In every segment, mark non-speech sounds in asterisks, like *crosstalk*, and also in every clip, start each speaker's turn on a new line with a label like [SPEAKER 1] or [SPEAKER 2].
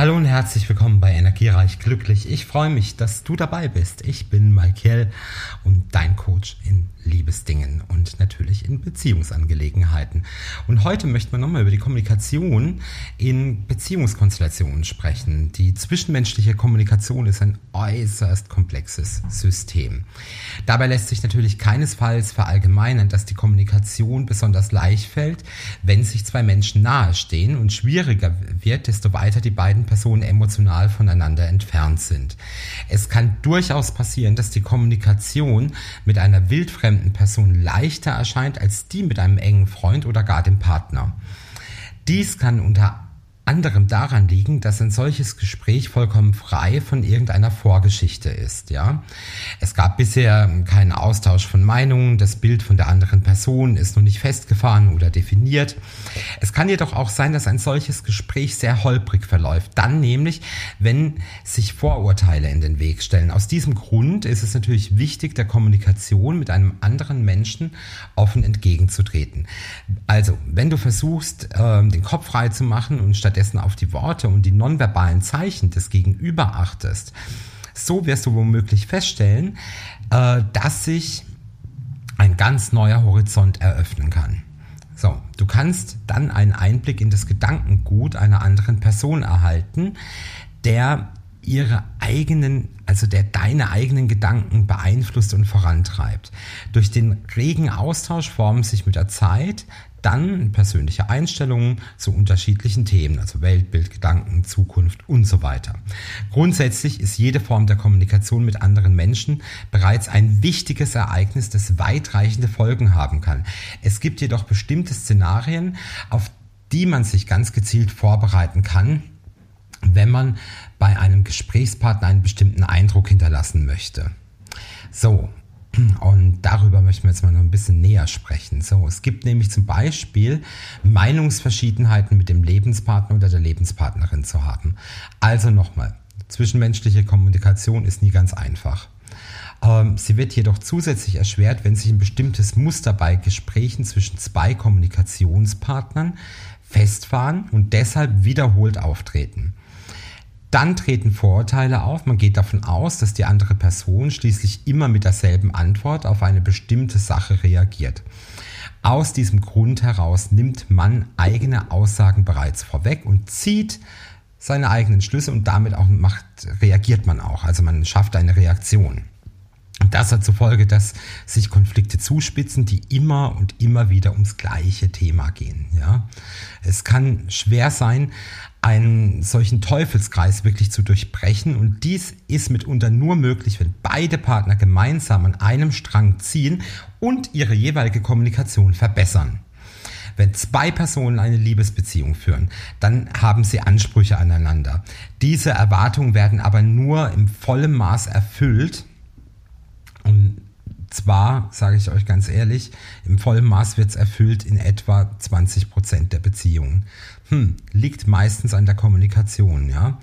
[SPEAKER 1] Hallo und herzlich willkommen bei Energiereich Glücklich. Ich freue mich, dass du dabei bist. Ich bin Michael und dein Coach in Liebesdingen und natürlich in Beziehungsangelegenheiten. Und heute möchten wir nochmal über die Kommunikation in Beziehungskonstellationen sprechen. Die zwischenmenschliche Kommunikation ist ein äußerst komplexes System. Dabei lässt sich natürlich keinesfalls verallgemeinern, dass die Kommunikation besonders leicht fällt, wenn sich zwei Menschen nahestehen und schwieriger wird, desto weiter die beiden Personen emotional voneinander entfernt sind. Es kann durchaus passieren, dass die Kommunikation mit einer wildfremden fremden Person leichter erscheint als die mit einem engen Freund oder gar dem Partner. Dies kann unter anderem daran liegen, dass ein solches Gespräch vollkommen frei von irgendeiner Vorgeschichte ist, ja. Es gab bisher keinen Austausch von Meinungen, das Bild von der anderen Person ist noch nicht festgefahren oder definiert. Es kann jedoch auch sein, dass ein solches Gespräch sehr holprig verläuft, dann nämlich, wenn sich Vorurteile in den Weg stellen. Aus diesem Grund ist es natürlich wichtig, der Kommunikation mit einem anderen Menschen offen entgegenzutreten. Also, wenn du versuchst, ähm, den Kopf frei zu machen und stattdessen stattdessen auf die Worte und die nonverbalen Zeichen des Gegenüber achtest, so wirst du womöglich feststellen, äh, dass sich ein ganz neuer Horizont eröffnen kann. So, du kannst dann einen Einblick in das Gedankengut einer anderen Person erhalten, der ihre eigenen, also der deine eigenen Gedanken beeinflusst und vorantreibt. Durch den regen Austausch formen sich mit der Zeit dann persönliche Einstellungen zu unterschiedlichen Themen, also Weltbild, Gedanken, Zukunft und so weiter. Grundsätzlich ist jede Form der Kommunikation mit anderen Menschen bereits ein wichtiges Ereignis, das weitreichende Folgen haben kann. Es gibt jedoch bestimmte Szenarien, auf die man sich ganz gezielt vorbereiten kann, wenn man bei einem Gesprächspartner einen bestimmten Eindruck hinterlassen möchte. So, und darüber möchten wir jetzt mal noch ein bisschen näher sprechen. So, es gibt nämlich zum Beispiel Meinungsverschiedenheiten mit dem Lebenspartner oder der Lebenspartnerin zu haben. Also nochmal, zwischenmenschliche Kommunikation ist nie ganz einfach. Ähm, sie wird jedoch zusätzlich erschwert, wenn sich ein bestimmtes Muster bei Gesprächen zwischen zwei Kommunikationspartnern festfahren und deshalb wiederholt auftreten. Dann treten Vorurteile auf. Man geht davon aus, dass die andere Person schließlich immer mit derselben Antwort auf eine bestimmte Sache reagiert. Aus diesem Grund heraus nimmt man eigene Aussagen bereits vorweg und zieht seine eigenen Schlüsse und damit auch macht, reagiert man auch. Also man schafft eine Reaktion. Das hat zur Folge, dass sich Konflikte zuspitzen, die immer und immer wieder ums gleiche Thema gehen. Ja, es kann schwer sein, einen solchen Teufelskreis wirklich zu durchbrechen und dies ist mitunter nur möglich, wenn beide Partner gemeinsam an einem Strang ziehen und ihre jeweilige Kommunikation verbessern. Wenn zwei Personen eine Liebesbeziehung führen, dann haben sie Ansprüche aneinander. Diese Erwartungen werden aber nur im vollen Maß erfüllt, zwar, sage ich euch ganz ehrlich, im vollen Maß wird es erfüllt in etwa 20 Prozent der Beziehungen. Hm, liegt meistens an der Kommunikation, ja.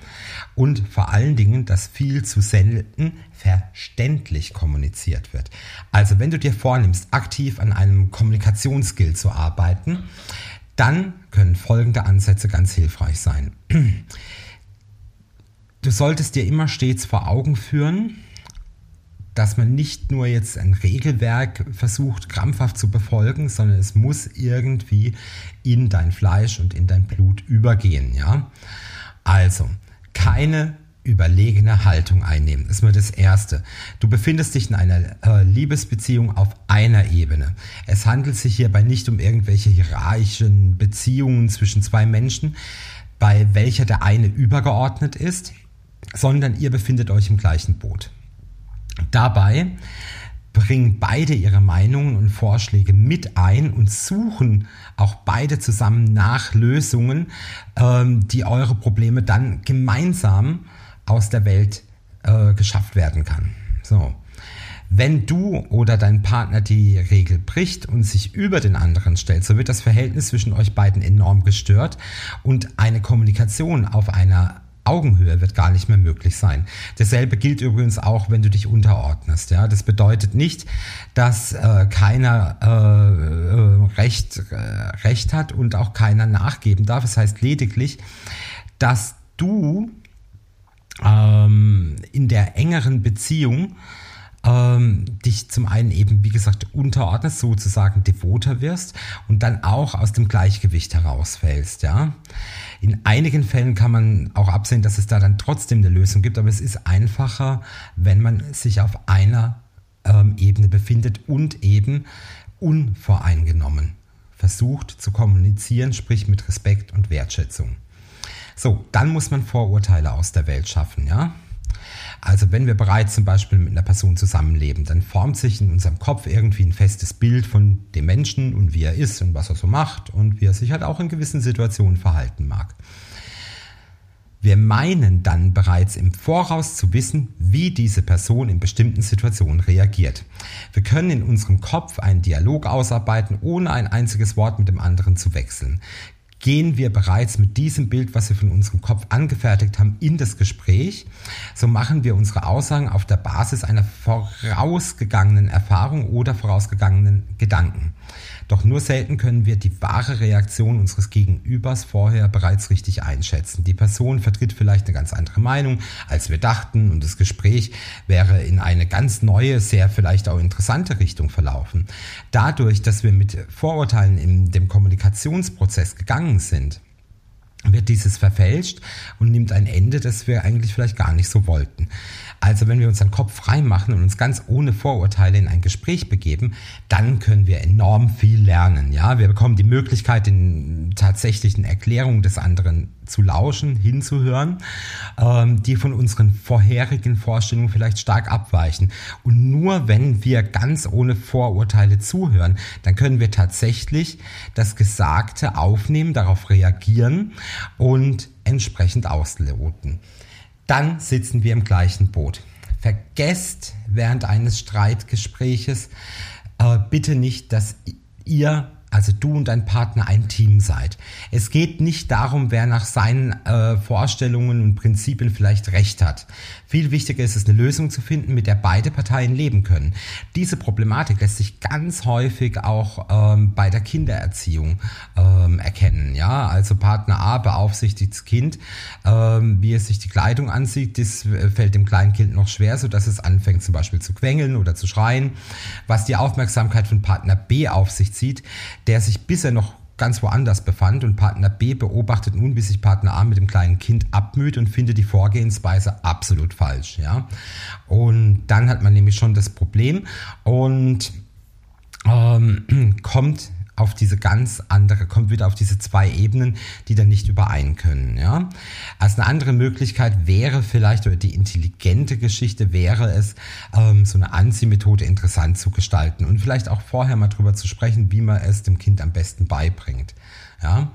[SPEAKER 1] Und vor allen Dingen, dass viel zu selten verständlich kommuniziert wird. Also, wenn du dir vornimmst, aktiv an einem Kommunikationsskill zu arbeiten, dann können folgende Ansätze ganz hilfreich sein. *clears throat* Du solltest dir immer stets vor Augen führen, dass man nicht nur jetzt ein Regelwerk versucht krampfhaft zu befolgen, sondern es muss irgendwie in dein Fleisch und in dein Blut übergehen, ja? Also, keine überlegene Haltung einnehmen. Das ist mal das Erste. Du befindest dich in einer äh, Liebesbeziehung auf einer Ebene. Es handelt sich hierbei nicht um irgendwelche hierarchischen Beziehungen zwischen zwei Menschen, bei welcher der eine übergeordnet ist, sondern ihr befindet euch im gleichen Boot. Dabei bringen beide ihre Meinungen und Vorschläge mit ein und suchen auch beide zusammen nach Lösungen, ähm, die eure Probleme dann gemeinsam aus der Welt äh, geschafft werden kann. So. Wenn du oder dein Partner die Regel bricht und sich über den anderen stellt, so wird das Verhältnis zwischen euch beiden enorm gestört und eine Kommunikation auf einer Augenhöhe wird gar nicht mehr möglich sein. Dasselbe gilt übrigens auch, wenn du dich unterordnest. Ja, das bedeutet nicht, dass äh, keiner äh, äh Recht, äh, Recht hat und auch keiner nachgeben darf. Das heißt lediglich, dass du ähm, in der engeren Beziehung ähm, dich zum einen eben, wie gesagt, unterordnest, sozusagen devoter wirst und dann auch aus dem Gleichgewicht herausfällst, ja. In einigen Fällen kann man auch absehen, dass es da dann trotzdem eine Lösung gibt, aber es ist einfacher, wenn man sich auf einer ähm, Ebene befindet und eben unvoreingenommen versucht zu kommunizieren, sprich mit Respekt und Wertschätzung. So, dann muss man Vorurteile aus der Welt schaffen, ja. Also wenn wir bereits zum Beispiel mit einer Person zusammenleben, dann formt sich in unserem Kopf irgendwie ein festes Bild von dem Menschen und wie er ist und was er so macht und wie er sich halt auch in gewissen Situationen verhalten mag. Wir meinen dann bereits im Voraus zu wissen, wie diese Person in bestimmten Situationen reagiert. Wir können in unserem Kopf einen Dialog ausarbeiten, ohne ein einziges Wort mit dem anderen zu wechseln gehen wir bereits mit diesem Bild, was wir von unserem Kopf angefertigt haben, in das Gespräch. So machen wir unsere Aussagen auf der Basis einer vorausgegangenen Erfahrung oder vorausgegangenen Gedanken. Doch nur selten können wir die wahre Reaktion unseres Gegenübers vorher bereits richtig einschätzen. Die Person vertritt vielleicht eine ganz andere Meinung, als wir dachten und das Gespräch wäre in eine ganz neue, sehr vielleicht auch interessante Richtung verlaufen. Dadurch, dass wir mit Vorurteilen in dem Kommunikationsprozess gegangen sind, wird dieses verfälscht und nimmt ein Ende, das wir eigentlich vielleicht gar nicht so wollten. Also wenn wir unseren Kopf frei machen und uns ganz ohne Vorurteile in ein Gespräch begeben, dann können wir enorm viel lernen. Ja, wir bekommen die Möglichkeit, den tatsächlichen Erklärungen des anderen zu lauschen, hinzuhören, ähm, die von unseren vorherigen Vorstellungen vielleicht stark abweichen. Und nur wenn wir ganz ohne Vorurteile zuhören, dann können wir tatsächlich das Gesagte aufnehmen, darauf reagieren und entsprechend ausloten dann sitzen wir im gleichen Boot. Vergesst während eines Streitgespräches äh, bitte nicht, dass ihr also du und dein Partner ein Team seid. Es geht nicht darum, wer nach seinen äh, Vorstellungen und Prinzipien vielleicht recht hat. Viel wichtiger ist es, eine Lösung zu finden, mit der beide Parteien leben können. Diese Problematik lässt sich ganz häufig auch ähm, bei der Kindererziehung ähm, erkennen. Ja, also Partner A beaufsichtigt das Kind, ähm, wie es sich die Kleidung ansieht. Das fällt dem kleinen Kind noch schwer, so dass es anfängt zum Beispiel zu quengeln oder zu schreien. Was die Aufmerksamkeit von Partner B auf sich zieht, der sich bisher noch ganz woanders befand und Partner B beobachtet nun, wie sich Partner A mit dem kleinen Kind abmüht und findet die Vorgehensweise absolut falsch, ja. Und dann hat man nämlich schon das Problem und ähm, *clears throat* kommt auf diese ganz andere, kommt wieder auf diese zwei Ebenen, die dann nicht überein können. Ja? Als eine andere Möglichkeit wäre vielleicht, oder die intelligente Geschichte wäre es, ähm, so eine Anziehmethode interessant zu gestalten und vielleicht auch vorher mal drüber zu sprechen, wie man es dem Kind am besten beibringt. Ja?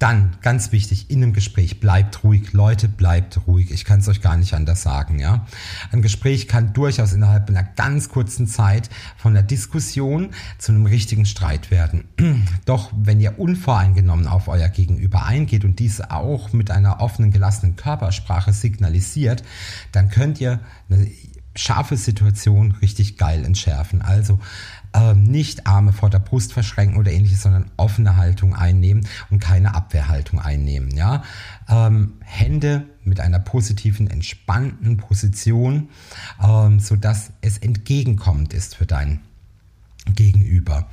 [SPEAKER 1] Dann, ganz wichtig, in einem Gespräch, bleibt ruhig. Leute, bleibt ruhig. Ich kann es euch gar nicht anders sagen, ja. Ein Gespräch kann durchaus innerhalb einer ganz kurzen Zeit von der Diskussion zu einem richtigen Streit werden. *clears throat* Doch wenn ihr unvoreingenommen auf euer Gegenüber eingeht und dies auch mit einer offenen, gelassenen Körpersprache signalisiert, dann könnt ihr eine scharfe Situation richtig geil entschärfen. Also ähm, nicht Arme vor der Brust verschränken oder ähnliches, sondern offene Haltung einnehmen und keine Abwehrhaltung einnehmen. Ja? Ähm, Hände mit einer positiven, entspannten Position, ähm, sodass es entgegenkommend ist für deinen Gegenüber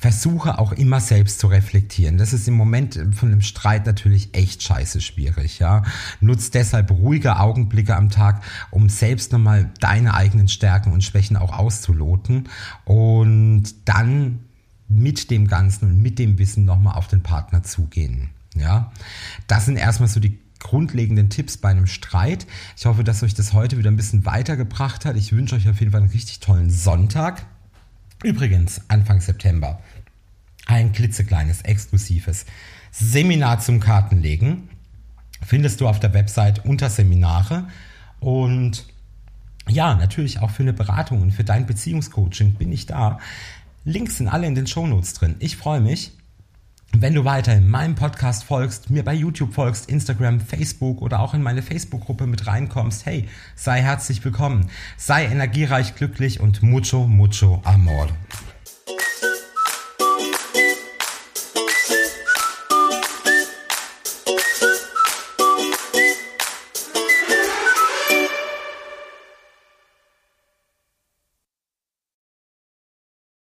[SPEAKER 1] versuche auch immer selbst zu reflektieren. Das ist im Moment von einem Streit natürlich echt scheiße schwierig, ja. Nutz deshalb ruhige Augenblicke am Tag, um selbst nochmal deine eigenen Stärken und Schwächen auch auszuloten und dann mit dem Ganzen und mit dem Wissen nochmal auf den Partner zugehen, ja. Das sind erstmal so die grundlegenden Tipps bei einem Streit. Ich hoffe, dass euch das heute wieder ein bisschen weitergebracht hat. Ich wünsche euch auf jeden Fall einen richtig tollen Sonntag. Übrigens, Anfang September, ein klitzekleines, exklusives Seminar zum Kartenlegen findest du auf der Website unter Seminare und ja, natürlich auch für eine Beratung und für dein Beziehungscoaching bin ich da. Links sind alle in den Shownotes drin. Ich freue mich. Wenn du weiter in meinem Podcast folgst, mir bei YouTube folgst, Instagram, Facebook oder auch in meine Facebook-Gruppe mit reinkommst, hey, sei herzlich willkommen, sei energiereich, glücklich und mucho, mucho amor.